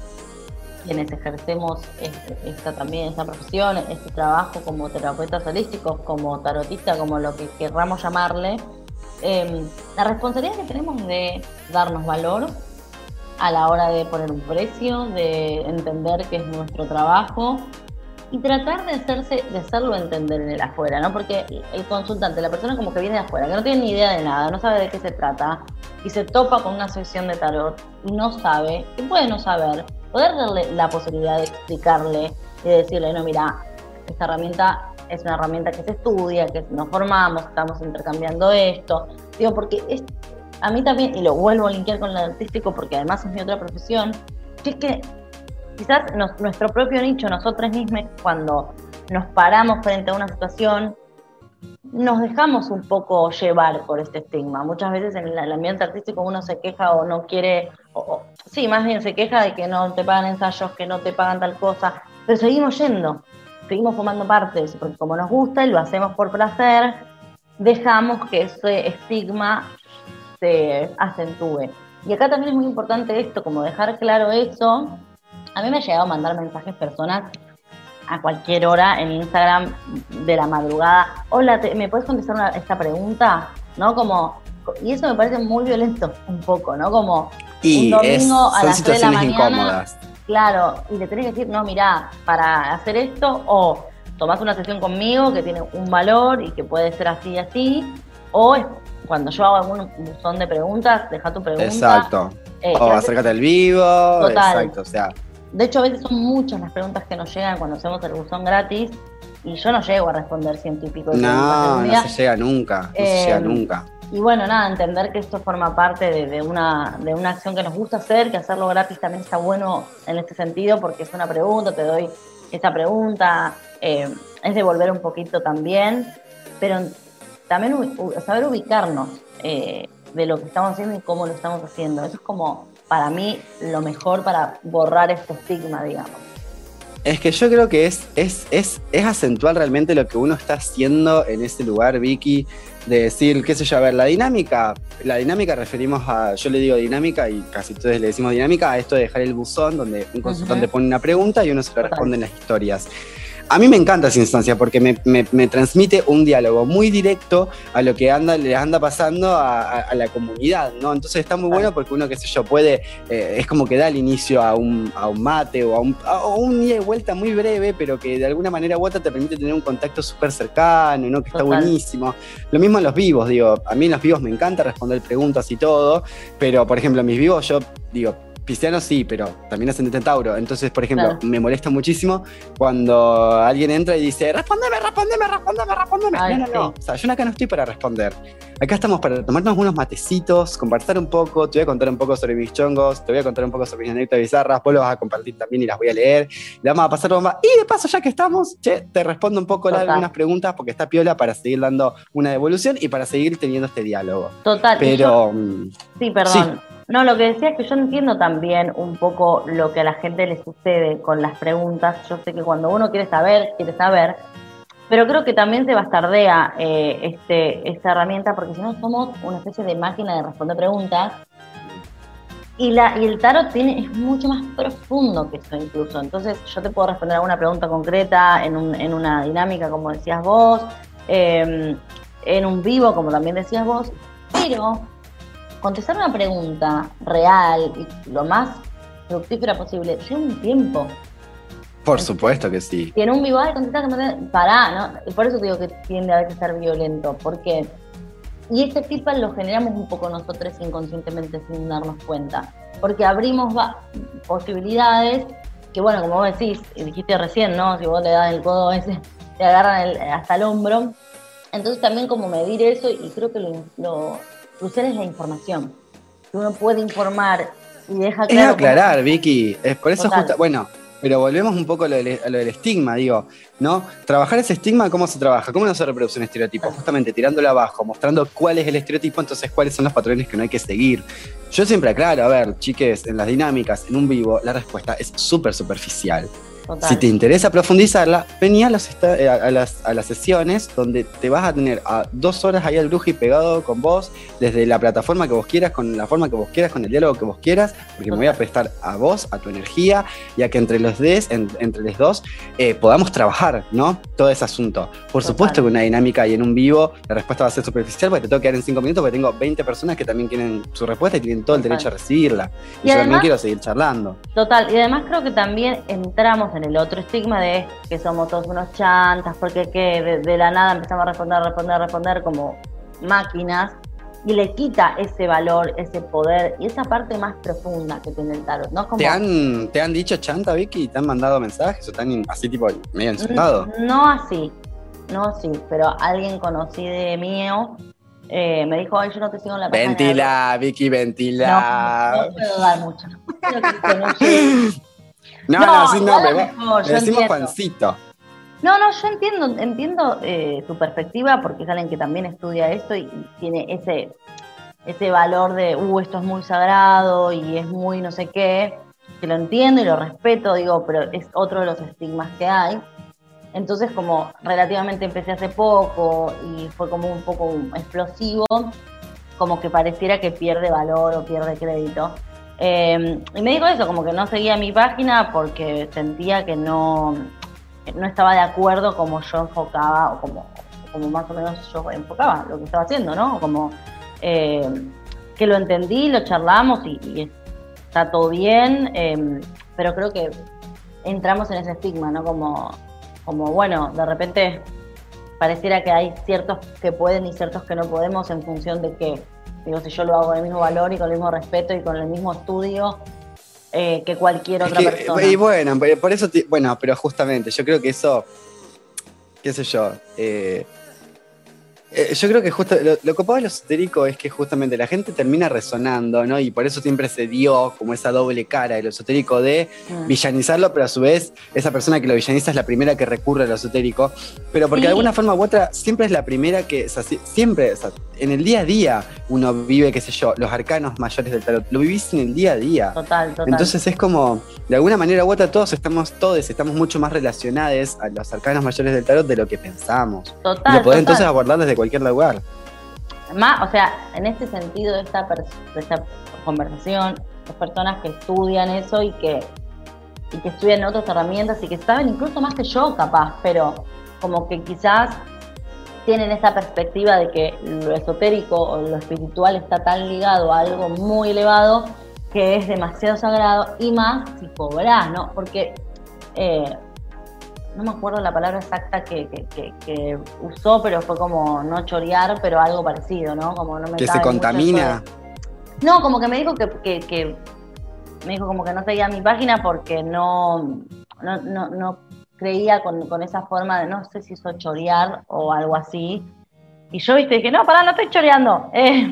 quienes ejercemos este, esta también, esta profesión, este trabajo como terapeutas holísticos, como tarotista, como lo que querramos llamarle? Em, la responsabilidad que tenemos de darnos valor, a la hora de poner un precio, de entender que es nuestro trabajo y tratar de hacerse, de hacerlo entender en el afuera, ¿no? Porque el consultante, la persona como que viene de afuera, que no tiene ni idea de nada, no sabe de qué se trata, y se topa con una sesión de tarot y no sabe, y puede no saber, poder darle la posibilidad de explicarle y decirle, no, mira, esta herramienta es una herramienta que se estudia, que nos formamos, estamos intercambiando esto. Digo, porque es, a mí también, y lo vuelvo a linkear con el artístico porque además es mi otra profesión, que es que quizás nuestro propio nicho, nosotros mismos, cuando nos paramos frente a una situación, nos dejamos un poco llevar por este estigma. Muchas veces en el ambiente artístico uno se queja o no quiere, o, sí, más bien se queja de que no te pagan ensayos, que no te pagan tal cosa, pero seguimos yendo, seguimos formando parte de eso, porque como nos gusta y lo hacemos por placer, dejamos que ese estigma se acentúe. Y acá también es muy importante esto, como dejar claro eso. A mí me ha llegado a mandar mensajes personas a cualquier hora en Instagram de la madrugada. Hola, ¿me puedes contestar esta pregunta? ¿No? Como, y eso me parece muy violento un poco, ¿no? Como un domingo a las 3 de la mañana. Claro, y le tenés que decir, no, mira, para hacer esto, o tomás una sesión conmigo que tiene un valor y que puede ser así y así, o cuando yo hago algún buzón de preguntas, deja tu pregunta. Exacto. Eh, o acércate al vivo. Total. Exacto, o sea. De hecho, a veces son muchas las preguntas que nos llegan cuando hacemos el buzón gratis y yo no llego a responder ciento y pico de No, no se llega nunca, no se llega eh, nunca. Y bueno, nada, entender que esto forma parte de, una, de una acción que nos gusta hacer, que hacerlo gratis también está bueno en este sentido, porque es una pregunta, te doy esta pregunta, eh, es devolver un poquito también, pero también saber ubicarnos eh, de lo que estamos haciendo y cómo lo estamos haciendo. Eso es como, para mí, lo mejor para borrar este estigma, digamos. Es que yo creo que es, es, es, es acentuar realmente lo que uno está haciendo en ese lugar, Vicky, de decir, qué sé yo, a ver, la dinámica, la dinámica referimos a, yo le digo dinámica y casi todos le decimos dinámica, a esto de dejar el buzón donde un consultante pone una pregunta y uno se le responde en las historias. A mí me encanta esa instancia porque me, transmite un diálogo muy directo a lo que anda, le anda pasando a, la comunidad, ¿no? Entonces está muy bueno porque uno, qué sé yo, puede, eh, es como que da el inicio a un, mate o a un, un ida y vuelta muy breve, pero que de alguna manera u otra te permite tener un contacto súper cercano, ¿no? Que está buenísimo. Lo mismo en los vivos, digo, a mí en los vivos me encanta responder preguntas y todo, pero por ejemplo en mis vivos yo digo, Pisciano sí, pero también ascendente Tauro. Entonces, por ejemplo, me molesta muchísimo cuando alguien entra y dice, respóndeme, respóndeme, respóndeme, respóndeme. no, no, no. O sea, yo acá no estoy para responder. Acá estamos para tomarnos unos matecitos, compartir un poco, te voy a contar un poco sobre mis chongos, te voy a contar un poco sobre mis anécdotas bizarras, vos lo vas a compartir también y las voy a leer. Le vamos a pasar bomba. Y de paso, ya que estamos, che, te respondo un poco algunas preguntas porque está piola para seguir dando una devolución y para seguir teniendo este diálogo. Total. Pero. Mm, sí, perdón. No, lo que decía es que yo entiendo también un poco lo que a la gente le sucede con las preguntas. Yo sé que cuando uno quiere saber, quiere saber, pero creo que también se bastardea eh, este, esta herramienta porque si no somos una especie de máquina de responder preguntas. Y, la, y el tarot tiene, es mucho más profundo que eso incluso. Entonces yo te puedo responder alguna pregunta concreta en, un, en una dinámica, como decías vos, em, en un vivo, como también decías vos, pero contestar una pregunta real y lo más fructífera posible lleva un tiempo. Por supuesto que sí. Tiene un vivo, contestar que pará, ¿no? Y por eso digo que tiende a veces ser violento, porque y ese feedback lo generamos un poco nosotros inconscientemente sin darnos cuenta, porque abrimos posibilidades que, bueno, como vos decís, dijiste recién, ¿no? Si vos le das el codo ese, te agarran hasta el hombro. Entonces también como medir eso y creo que lo crucial es la información. Uno puede informar y deja claro. Es aclarar, Vicky. Es por eso. Bueno, pero volvemos un poco a lo, del, estigma, digo, ¿no? Trabajar ese estigma, ¿cómo se trabaja? ¿Cómo no se reproduce un estereotipo? Justamente tirándolo abajo, mostrando cuál es el estereotipo, entonces cuáles son los patrones que no hay que seguir. Yo siempre aclaro, a ver, chiques, en las dinámicas, en un vivo, la respuesta es súper superficial. Si te interesa profundizarla, venía eh, a las, a, las, sesiones donde te vas a tener a dos horas ahí al bruji pegado con vos, desde la plataforma que vos quieras, con la forma que vos quieras, con el diálogo que vos quieras, porque me voy a prestar a vos, a tu energía, y a que entre los des, entre los dos, eh, podamos trabajar, ¿no? Todo ese asunto. Por supuesto que una dinámica y en un vivo, la respuesta va a ser superficial porque te tengo que dar en cinco minutos, porque tengo 20 personas que también quieren su respuesta y tienen todo el derecho a recibirla. Y, yo también quiero seguir charlando. Total, y además creo que también entramos en el otro estigma de que somos todos unos chantas, porque que de, la nada empezamos a responder, responder, responder como máquinas, y le quita ese valor, ese poder y esa parte más profunda que tiene el tarot. ¿no? ¿Te, han, ¿Te han dicho chanta, Vicky? ¿Te han mandado mensajes o están así tipo medio insultado? No así, no así, pero alguien conocido de mío eh, me dijo, ay, yo no te sigo en la página. Ventila, Vicky, ventila. No, no puedo dar mucho. No, no, sin nombre. Le decimos Juancito. No, no, yo entiendo, entiendo eh, tu perspectiva porque es alguien que también estudia esto y tiene ese, ese valor de, uh, esto es muy sagrado y es muy no sé qué, que lo entiendo y lo respeto, digo, pero es otro de los estigmas que hay. Entonces, como relativamente empecé hace poco y fue como un poco explosivo, como que pareciera que pierde valor o pierde crédito. Em, y me dijo eso, como que no seguía mi página porque sentía que no, no estaba de acuerdo como yo enfocaba, o como, como más o menos yo enfocaba lo que estaba haciendo, ¿no? Como em, que lo entendí, lo charlamos y, está todo bien, em, pero creo que entramos en ese estigma, ¿no? Como como bueno, de repente pareciera que hay ciertos que pueden y ciertos que no podemos en función de que, digo, si yo lo hago con el mismo valor y con el mismo respeto y con el mismo estudio eh, que cualquier otra persona. Y bueno, por eso, bueno, pero justamente yo creo que eso, qué sé yo, eh, eh, yo creo que justo lo, lo copado de lo esotérico es que justamente la gente termina resonando, ¿no? Y por eso siempre se dio como esa doble cara de lo esotérico de mm. villanizarlo, pero a su vez esa persona que lo villaniza es la primera que recurre a lo esotérico. Pero porque de alguna forma u otra siempre es la primera que, o sea, siempre, o sea, en el día a día uno vive, qué sé yo, los arcanos mayores del tarot. Lo vivís en el día a día. Total, total. Entonces es como, de alguna manera u otra, todos estamos, todos estamos mucho más relacionados a los arcanos mayores del tarot de lo que pensamos. Total. Y lo podés entonces abordar desde cualquier lugar. Más, o sea, en este sentido de esta, esta conversación, las personas que estudian eso y que, y que estudian otras herramientas y que saben incluso más que yo capaz, pero como que quizás tienen esa perspectiva de que lo esotérico o lo espiritual está tan ligado a algo muy elevado que es demasiado sagrado y más si cobras, ¿no? Porque eh, no me acuerdo la palabra exacta que, usó, pero fue como no chorear, pero algo parecido, ¿no? Como no me que se contamina. No, como que me dijo que, me dijo como que no seguía mi página porque no, no, no, creía con, esa forma de no sé si hizo chorear o algo así. Y yo viste dije, no, pará, no estoy choreando. Eh,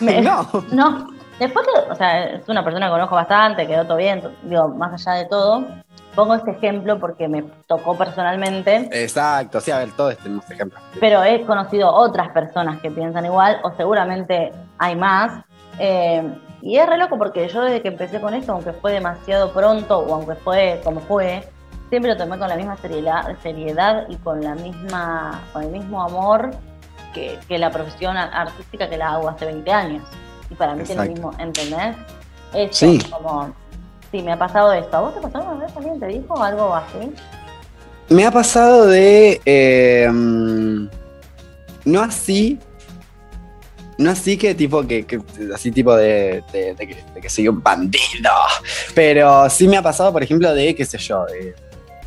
no. no. Después, o sea, es una persona que conozco bastante, quedó todo bien, digo, más allá de todo. Pongo este ejemplo porque me tocó personalmente. Exacto, sí, a ver, todos tenemos ejemplos. Pero he conocido otras personas que piensan igual, o seguramente hay más. Eh, y es re loco porque yo desde que empecé con esto, aunque fue demasiado pronto o aunque fue como fue, siempre lo tomé con la misma seriedad, seriedad y con la misma, con el mismo amor que, la profesión artística que la hago hace 20 años. Y para mí tiene el mismo, ¿entendés? Sí. como sí, me ha pasado esto. ¿A vos te pasó alguna vez alguien te dijo algo así? Me ha pasado de. Eh, no así. No así que tipo que, así tipo de, que, soy un bandido. Pero sí me ha pasado, por ejemplo, de, qué sé yo,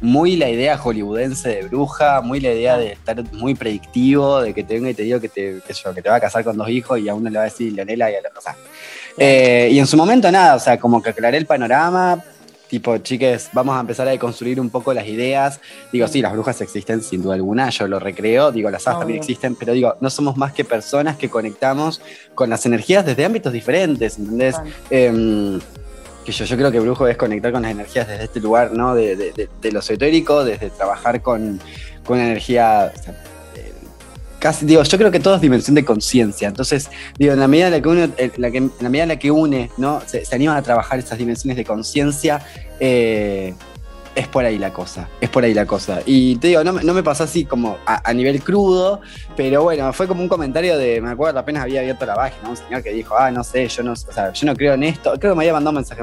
muy la idea hollywoodense de bruja, muy la idea de estar muy predictivo, de que te venga y te digo que te, que, yo, que te va a casar con dos hijos y a uno le va a decir Leonela y a la otra. Eh, y en su momento nada, o sea, como que aclaré el panorama, tipo, chiques, vamos a empezar a construir un poco las ideas. Digo, sí, las brujas existen sin duda alguna, yo lo recreo, digo, las hadas también existen, pero digo, no somos más que personas que conectamos con las energías desde ámbitos diferentes, ¿entendés? Que yo, yo creo que brujo es conectar con las energías desde este lugar, ¿no? De, de, lo esotérico, desde trabajar con, con energía casi, digo, yo creo que todo es dimensión de conciencia. Entonces, digo, en la medida en la que uno, en la medida en la que une, ¿no? Se, animan a trabajar esas dimensiones de conciencia, eh, es por ahí la cosa, es por ahí la cosa. Y te digo, no, no me pasó así como a, nivel crudo, pero bueno, fue como un comentario de, me acuerdo, apenas había abierto la página, un señor que dijo, ah, no sé, yo no, o sea, yo no creo en esto, creo que me había mandado un mensaje,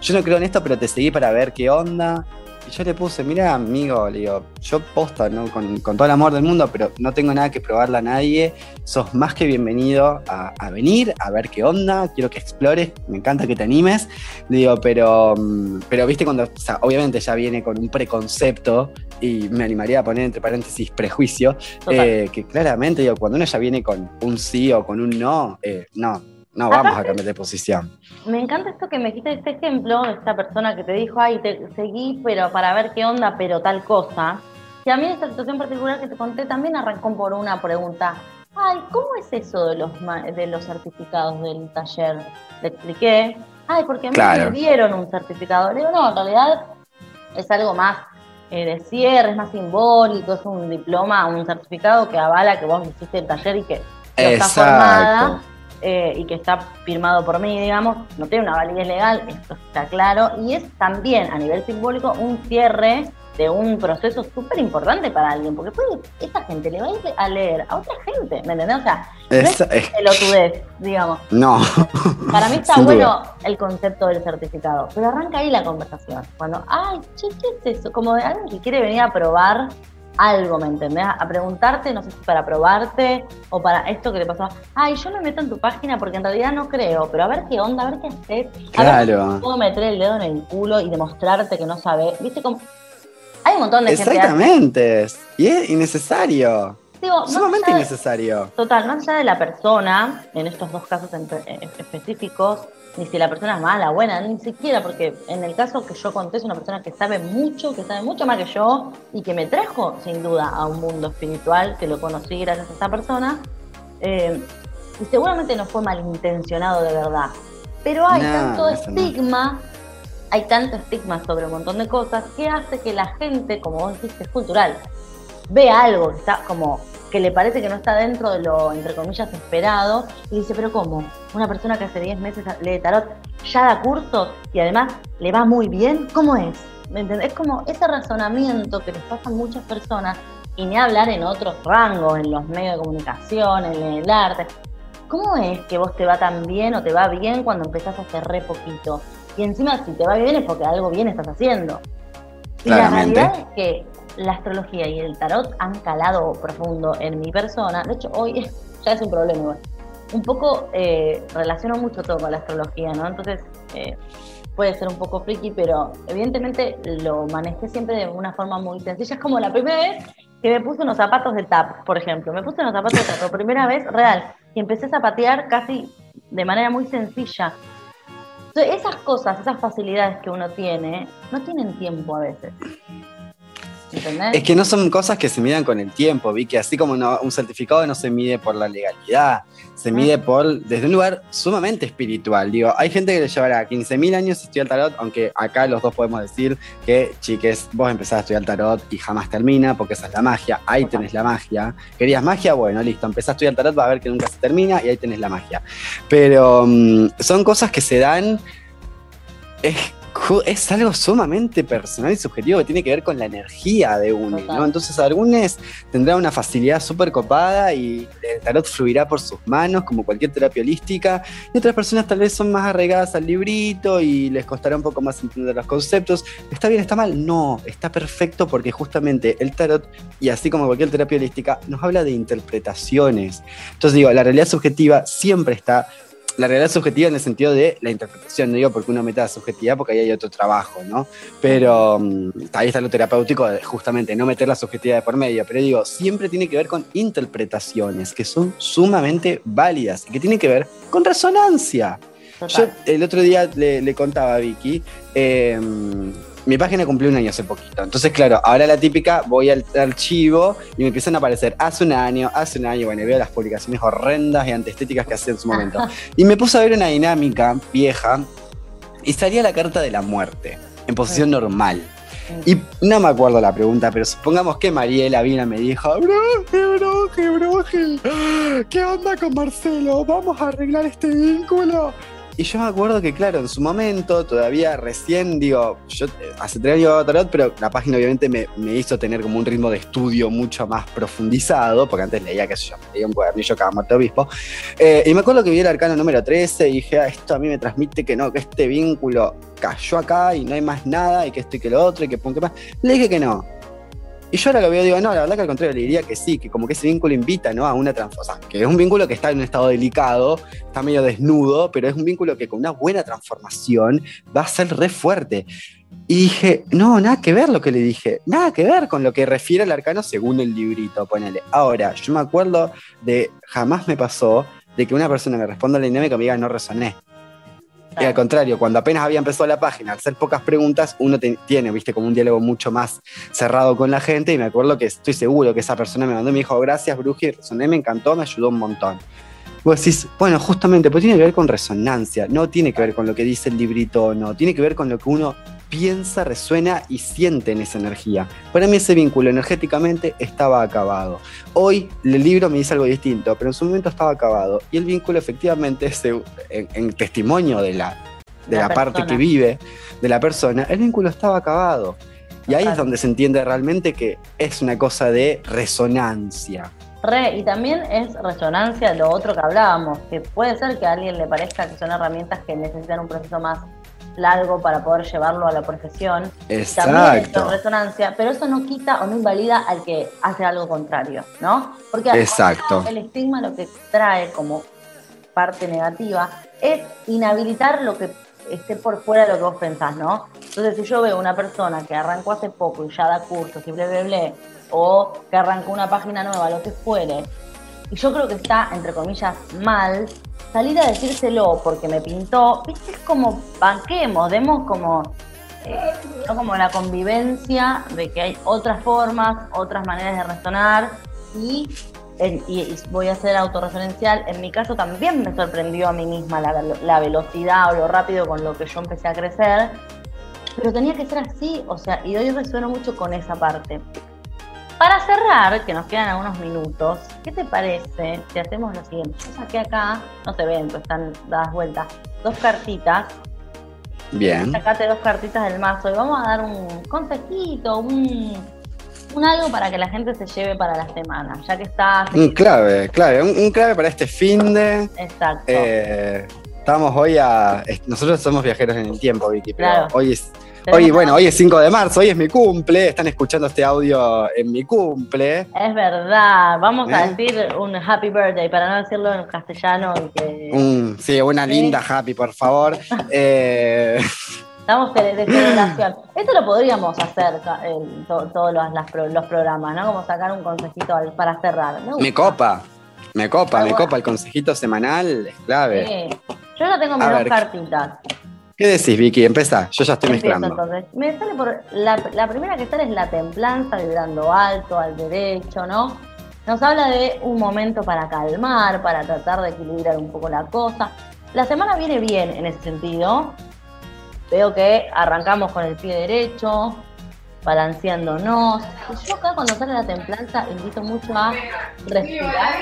yo no creo en esto, pero te seguí para ver qué onda, y yo le puse, mira, amigo, le digo, yo posta, ¿no? Con, todo el amor del mundo, pero no tengo nada que probarle a nadie. Sos más que bienvenido a, venir, a ver qué onda, quiero que explores, me encanta que te animes. digo, pero, mm, pero viste cuando, o sea, obviamente ya viene con un preconcepto y me animaría a poner entre paréntesis prejuicio, eh, que claramente, digo, cuando uno ya viene con un sí o con un no, eh, no, no vamos a cambiar de posición. Me encanta esto que me dijiste este ejemplo, esta persona que te dijo, ay, te seguí, pero para ver qué onda, pero tal cosa. Y a mí esta situación particular que te conté también arrancó por una pregunta. Ay, ¿cómo es eso de los, de los certificados del taller? Le expliqué. Ay, porque a mí me dieron un certificado. Le digo, no, en realidad es algo más eh, de cierre, es más simbólico, es un diploma, un certificado que avala que vos hiciste el taller y que estás formada. Eh, y que está firmado por mí, digamos, no tiene una validez legal, esto está claro, y es también a nivel simbólico un cierre de un proceso súper importante para alguien, porque puede, esta gente le va a ir a leer a otra gente, ¿me entendés? O sea, no es, es pelotudez, digamos. No. Para mí está bueno el concepto del certificado, pero arranca ahí la conversación. Cuando, ay, che, ¿qué es eso? Como de alguien que quiere venir a probar algo, ¿me entendés? A preguntarte, no sé si para probarte o para esto que te pasó. Ay, yo me meto en tu página porque en realidad no creo, pero a ver qué onda, a ver qué haces. A claro. puedo meter el dedo en el culo y demostrarte que no sabes. ¿Viste cómo? Hay un montón de Exactamente. Y es innecesario. Sumamente innecesario. Total, no allá de la persona, en estos dos casos específicos, ni si la persona es mala, buena, ni siquiera, porque en el caso que yo conté es una persona que sabe mucho, que sabe mucho más que yo y que me trajo sin duda a un mundo espiritual, que lo conocí gracias a esta persona. Eh, y seguramente no fue malintencionado de verdad. Pero hay tanto estigma, hay tanto estigma sobre un montón de cosas que hace que la gente, como vos dijiste, es cultural. Ve algo que está como que le parece que no está dentro de lo, entre comillas, esperado, y dice, pero ¿cómo? Una persona que hace 10 meses lee tarot ya da cursos y además le va muy bien, ¿cómo es? ¿Me entendés? Es como ese razonamiento que les pasa a muchas personas, y ni hablar en otros rangos, en los medios de comunicación, en el arte. ¿Cómo es que vos te va tan bien o te va bien cuando empezás a hacer re poquito? Y encima, si te va bien es porque algo bien estás haciendo. Y la realidad es que la astrología y el tarot han calado profundo en mi persona. De hecho, hoy ya es un problema Un poco eh, relaciono mucho todo con la astrología, ¿no? Entonces, eh, puede ser un poco friki, pero evidentemente lo manejé siempre de una forma muy sencilla. Es como la primera vez que me puse unos zapatos de tap, por ejemplo. Me puse unos zapatos de tap por primera vez real y empecé a zapatear casi de manera muy sencilla. Entonces, esas cosas, esas facilidades que uno tiene, no tienen tiempo a veces. Es que no son cosas que se midan con el tiempo, vi que así como un certificado no se mide por la legalidad, se mide ah. por desde un lugar sumamente espiritual. Digo, hay gente que le llevará 15.000 años estudiar tarot, aunque acá los dos podemos decir que, chiques, vos empezás a estudiar tarot y jamás termina, porque esa es la magia, ahí tenés la magia. ¿Querías magia? Bueno, listo, empezás a estudiar tarot, va a ver que nunca se termina y ahí tenés la magia. Pero mm, son cosas que se dan... Es es algo sumamente personal y subjetivo que tiene que ver con la energía de uno, ¿no? Entonces algunos tendrán una facilidad súper copada y el tarot fluirá por sus manos como cualquier terapia holística y otras personas tal vez son más arraigadas al librito y les costará un poco más entender los conceptos. ¿Está bien, está mal? No, está perfecto porque justamente el tarot y así como cualquier terapia holística nos habla de interpretaciones. Entonces digo, la realidad subjetiva siempre está la realidad subjetiva en el sentido de la interpretación, no digo porque uno meta la subjetividad, porque ahí hay otro trabajo, ¿no? Pero mm, ahí está lo terapéutico, de justamente no meter la subjetividad de por medio, pero digo, siempre tiene que ver con interpretaciones que son sumamente válidas y que tienen que ver con resonancia. Yo el otro día le, contaba a Vicky, eh, mi página cumplió un año hace poquito. Entonces, claro, ahora la típica, voy al archivo y me empiezan a aparecer hace un año, hace un año, bueno, y veo las publicaciones horrendas y antiestéticas que hacía en su momento. y me puse a ver una dinámica vieja y salía la carta de la muerte en posición normal. Y no me acuerdo la pregunta, pero supongamos que Mariela vino y me dijo, Bruje, Bruje, Bruje, ¿qué onda con Marcelo? ¿Vamos a arreglar este vínculo? Y yo me acuerdo que, claro, en su momento, todavía recién, digo, yo eh, hace tres años tarot, pero la página obviamente me, hizo tener como un ritmo de estudio mucho más profundizado, porque antes leía, qué sé yo, leía un cuadernillo cada muerte obispo. Eh, y me acuerdo que vi el arcano número 13 y dije, ah, esto a mí me transmite que no, que este vínculo cayó acá y no hay más nada, y que esto y que lo otro, y que punto más. Le dije que no, y yo ahora lo veo, digo, no, la verdad que al contrario, le diría que sí, que como que ese vínculo invita, ¿no? A una transformación. Que es un vínculo que está en un estado delicado, está medio desnudo, pero es un vínculo que con una buena transformación va a ser re fuerte. Y dije, no, nada que ver lo que le dije, nada que ver con lo que refiere el arcano según el librito, ponele. Ahora, yo me acuerdo de, jamás me pasó de que una persona me responda a la dinámica y me diga, no resoné. Y al contrario, cuando apenas había empezado la página, al hacer pocas preguntas, uno tiene, viste, como un diálogo mucho más cerrado con la gente. Y me acuerdo que estoy seguro que esa persona me mandó y me dijo, gracias, Bruji, resoné, me encantó, me ayudó un montón. Vos decís, bueno, justamente, pues tiene que ver con resonancia, no tiene que ver con lo que dice el librito, no, tiene que ver con lo que uno piensa, resuena y siente en esa energía. Para mí ese vínculo energéticamente estaba acabado. Hoy el libro me dice algo distinto, pero en su momento estaba acabado. Y el vínculo efectivamente, en, en testimonio de la, de la, parte que vive de la persona, el vínculo estaba acabado. Y ahí es donde se entiende realmente que es una cosa de resonancia. Re, y también es resonancia lo otro que hablábamos, que puede ser que a alguien le parezca que son herramientas que necesitan un proceso más largo para poder llevarlo a la profesión. Exacto. También resonancia, pero eso no quita o no invalida al que hace algo contrario, ¿no? Porque Exacto. el estigma lo que trae como parte negativa es inhabilitar lo que esté por fuera de lo que vos pensás, ¿no? Entonces, si yo veo una persona que arrancó hace poco y ya da cursos y ble, o que arrancó una página nueva, lo que fuere, y yo creo que está, entre comillas, mal, salir a decírselo porque me pintó, viste, es como banquemos, demos como, eh, como la convivencia de que hay otras formas, otras maneras de razonar y, y, voy a ser autorreferencial, en mi caso también me sorprendió a mí misma la, la velocidad o lo rápido con lo que yo empecé a crecer, pero tenía que ser así, o sea, y hoy resueno mucho con esa parte. Para cerrar, que nos quedan algunos minutos, ¿qué te parece si hacemos lo siguiente? Yo saqué acá, no se ven, pero están dadas vueltas, dos cartitas. Bien. Sacate dos cartitas del mazo y vamos a dar un consejito, un, un algo para que la gente se lleve para la semana, ya que está... Un clave, clave, un, clave para este fin de... Exacto. Eh, estamos hoy a... Nosotros somos viajeros en el tiempo, Vicky, pero claro. hoy es Hoy, bueno, hoy es 5 de marzo, hoy es mi cumple, están escuchando este audio en mi cumple. Es verdad, vamos a ¿Eh? decir un happy birthday, para no decirlo en castellano. sí, una linda happy, por favor. eh... Estamos de celebración. Esto lo podríamos hacer todos los, programas, ¿no? Como sacar un consejito para cerrar. Me copa, me copa, me copa. El consejito semanal es clave. Sí. Yo ya tengo mis dos cartitas. ¿Qué decís, Vicky? Empezá, yo ya estoy mezclando. Entonces, me sale por. La, primera que sale es la templanza, vibrando alto, al derecho, ¿no? Nos habla de un momento para calmar, para tratar de equilibrar un poco la cosa. La semana viene bien en ese sentido. Veo que arrancamos con el pie derecho, balanceándonos. Y yo acá cuando sale la templanza invito mucho a respirar,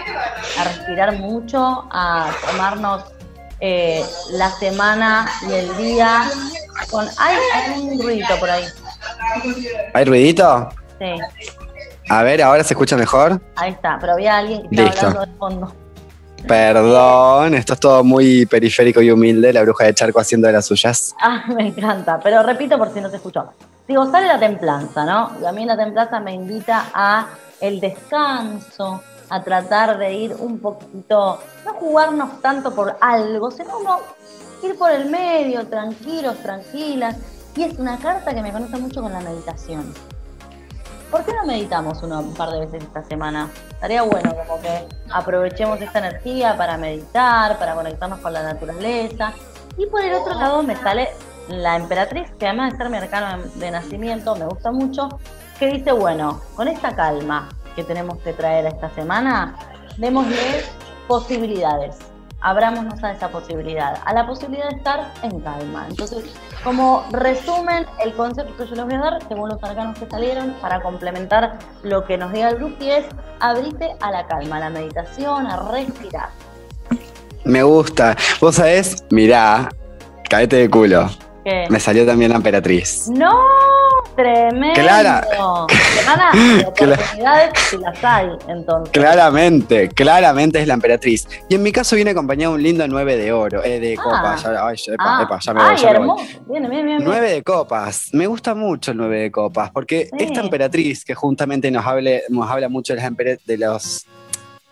a respirar mucho, a tomarnos eh, la semana y el día. Con, hay, un ruidito por ahí. ¿Hay ruidito? Sí. A ver, ¿ahora se escucha mejor? Ahí está, pero había alguien que estaba hablando de fondo. Perdón, esto es todo muy periférico y humilde, la bruja de charco haciendo de las suyas. Ah, me encanta, pero repito por si no se escuchó. Digo, sale la templanza, ¿no? Y a mí la templanza me invita a el descanso, a tratar de ir un poquito, no jugarnos tanto por algo, sino como ir por el medio, tranquilos, tranquilas. Y es una carta que me conecta mucho con la meditación. ¿Por qué no meditamos un par de veces esta semana? Estaría bueno como que aprovechemos esta energía para meditar, para conectarnos con la naturaleza. Y por el otro lado me sale la emperatriz, que además de ser mi arcano de nacimiento, me gusta mucho, que dice, bueno, con esta calma, que tenemos que traer esta semana, démosle posibilidades. Abrámonos a esa posibilidad, a la posibilidad de estar en calma. Entonces, como resumen, el concepto que yo les voy a dar, según los arcanos que salieron, para complementar lo que nos diga el Bruki, es abrirte a la calma, a la meditación, a respirar. Me gusta. Vos sabés, mirá, caete de culo. Me salió también la emperatriz. ¡No! Tremendo. Clara. oportunidades si las hay, entonces. Claramente, claramente es la emperatriz. Y en mi caso viene acompañado un lindo 9 de oro, eh, de ah. copas. Ya, ay, epa, ah. epa, ya me voy, ya voy. Viene, viene, viene, 9 de copas. Me gusta mucho el 9 de copas, porque esta emperatriz que juntamente nos, hable, nos habla mucho de, las de los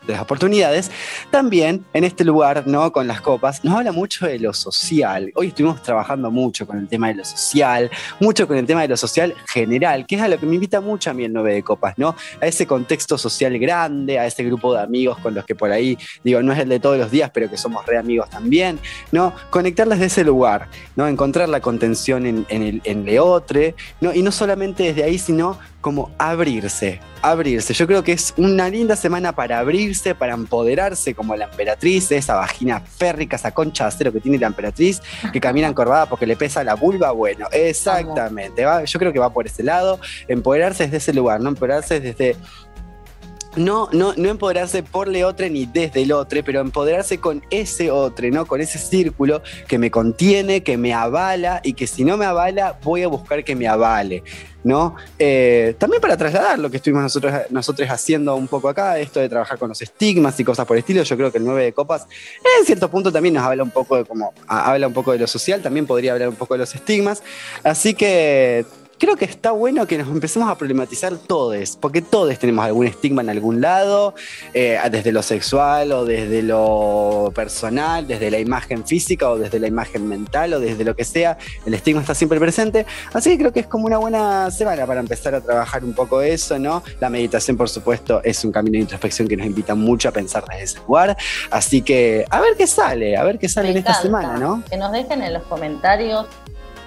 de las oportunidades, también en este lugar, ¿no? Con las copas, nos habla mucho de lo social. Hoy estuvimos trabajando mucho con el tema de lo social, mucho con el tema de lo social general, que es a lo que me invita mucho a mí el 9 de copas, ¿no? A ese contexto social grande, a ese grupo de amigos con los que por ahí, digo, no es el de todos los días, pero que somos re amigos también, ¿no? Conectarles de ese lugar, ¿no? Encontrar la contención en, el, en Leotre, ¿no? Y no solamente desde ahí, sino como abrirse, abrirse. Yo creo que es una linda semana para abrirse, para empoderarse como la emperatriz, esa vagina férrica, esa concha de acero que tiene la emperatriz, que camina encorvada porque le pesa la vulva. Bueno, exactamente. yo creo que va por ese lado. Empoderarse desde ese lugar, no empoderarse desde no, no, no empoderarse por le otro ni desde el otro, pero empoderarse con ese otro, ¿no? Con ese círculo que me contiene, que me avala y que si no me avala, voy a buscar que me avale. ¿no? Eh, también para trasladar lo que estuvimos nosotros, nosotros haciendo un poco acá, esto de trabajar con los estigmas y cosas por el estilo, yo creo que el 9 de copas en cierto punto también nos habla un poco de como habla un poco de lo social, también podría hablar un poco de los estigmas, así que creo que está bueno que nos empecemos a problematizar todos, porque todos tenemos algún estigma en algún lado, eh, desde lo sexual o desde lo personal, desde la imagen física o desde la imagen mental o desde lo que sea, el estigma está siempre presente. Así que creo que es como una buena semana para empezar a trabajar un poco eso, ¿no? La meditación, por supuesto, es un camino de introspección que nos invita mucho a pensar desde ese lugar. Así que a ver qué sale, a ver qué sale en esta semana, ¿no? Que nos dejen en los comentarios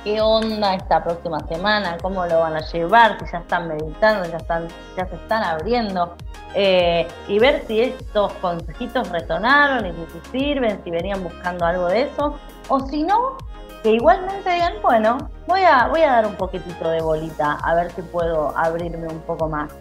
qué onda esta próxima semana, cómo lo van a llevar, si ya están meditando, ya, están, ya se están abriendo, eh, y ver si estos consejitos resonaron y si sirven, si venían buscando algo de eso, o si no, que igualmente digan, bueno, voy a, voy a dar un poquitito de bolita, a ver si puedo abrirme un poco más.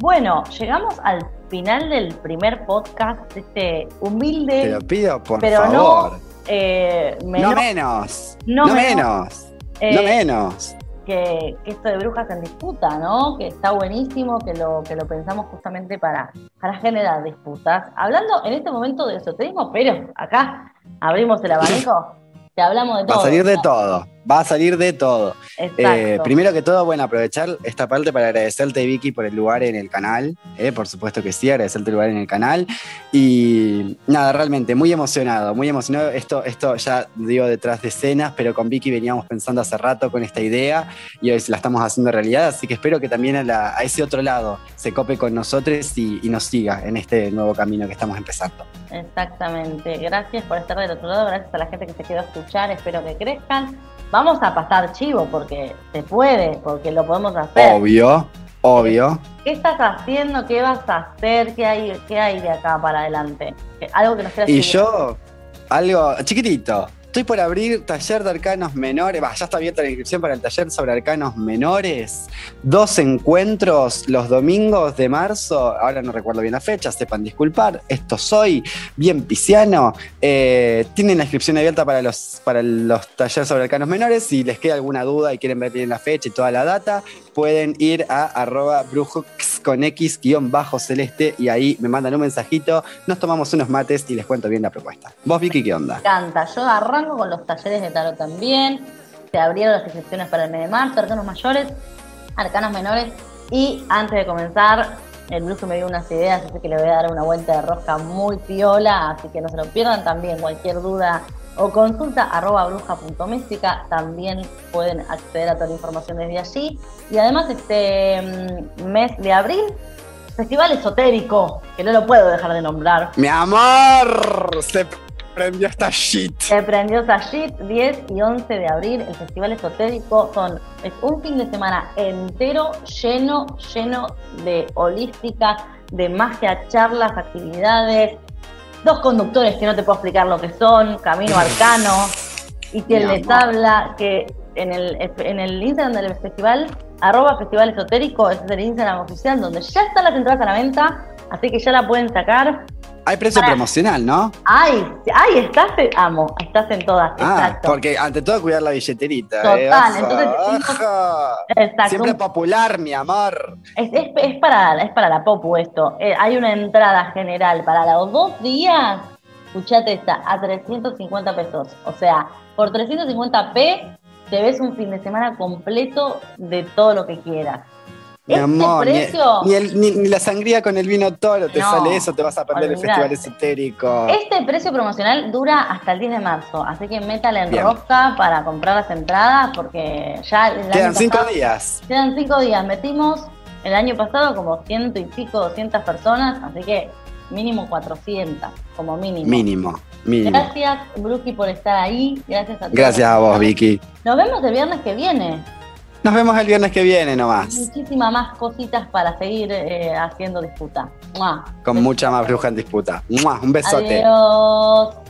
Bueno, llegamos al final del primer podcast, este humilde. Te lo pido, por pero favor. Eh, no, no menos. No, menos. no eh, menos. Que, esto de brujas en disputa, ¿no? Que está buenísimo, que lo, que lo pensamos justamente para, para generar disputas. Hablando en este momento de esoterismo, pero acá abrimos el abanico, te hablamos de todo. Va a salir de todo va a salir de todo. Eh, primero que todo, bueno, aprovechar esta parte para agradecerte, Vicky, por el lugar en el canal. Eh, por supuesto que sí, agradecerte el lugar en el canal. Y nada, realmente muy emocionado, muy emocionado. Esto, esto ya digo detrás de escenas, pero con Vicky veníamos pensando hace rato con esta idea y hoy la estamos haciendo realidad. Así que espero que también a, ese otro lado se cope con nosotros y, y nos siga en este nuevo camino que estamos empezando. Exactamente. Gracias por estar del otro lado. Gracias a la gente que se quedó a escuchar. Espero que crezcan vamos a pasar chivo porque se puede, porque lo podemos hacer. Obvio, obvio. ¿Qué estás haciendo? ¿Qué vas a hacer? ¿Qué hay, qué hay de acá para adelante? Algo que nos quieras Y yo, algo chiquitito. Estoy por abrir taller de arcanos menores. ya está abierta la inscripción para el taller sobre arcanos menores. Dos encuentros los domingos de marzo. Ahora no recuerdo bien la fecha, sepan disculpar. Esto soy, bien pisciano. Eh, tienen la inscripción abierta para los, para los talleres sobre arcanos menores. Si les queda alguna duda y quieren ver bien la fecha y toda la data, pueden ir a arroba brujos con X guion bajo celeste y ahí me mandan un mensajito, nos tomamos unos mates y les cuento bien la propuesta. ¿Vos, Vicky, qué onda? Me encanta. Yo arranco con los talleres de tarot también. Se abrieron las inscripciones para el mes de marzo, arcanos mayores, arcanos menores. Y antes de comenzar, el brujo me dio unas ideas, así que le voy a dar una vuelta de rosca muy piola, así que no se lo pierdan también. Cualquier duda o consulta arroba bruja.mística, también pueden acceder a toda la información desde allí. Y además este mm, mes de abril, Festival Esotérico, que no lo puedo dejar de nombrar. Mi amor, se prendió esta shit. Se prendió esta shit, 10 y 11 de abril, el Festival Esotérico son, es un fin de semana entero lleno, lleno de holística, de magia, charlas, actividades, dos conductores que no te puedo explicar lo que son, Camino Arcano, y quien les habla, que en el, en el Instagram del festival, arroba festival esotérico, es el Instagram oficial, donde ya están las entradas a la venta, así que ya la pueden sacar. Hay precio promocional, ¿no? Ay, ay, estás, amo, estás en todas. Ah, exacto. porque ante todo cuidar la billeterita. ¿eh? Total, entonces. Exacto. Siempre popular, mi amor. Es, es, para, es para la popu esto. Eh, hay una entrada general para los dos días. Escuchate esta, a 350 pesos. O sea, por 350p te ves un fin de semana completo de todo lo que quieras. Mi este amor, ni, la sangría con el vino toro te sale eso, te vas a perder el festival esotérico. Este precio promocional dura hasta el 10 de marzo, así que métale en rosca para comprar las entradas porque ya. quedan cinco días. Quedan cinco días. Metimos el año pasado como ciento y pico, 200 personas, así que mínimo 400, como mínimo. Mínimo. Mínimo. Gracias, Bruki, por estar ahí. Gracias a todos. Gracias a vos, Vicky. Nos vemos el viernes que viene. Nos vemos el viernes que viene nomás. Muchísimas más cositas para seguir eh, haciendo disputa. Con mucha más bruja en disputa. Un besote. Adiós.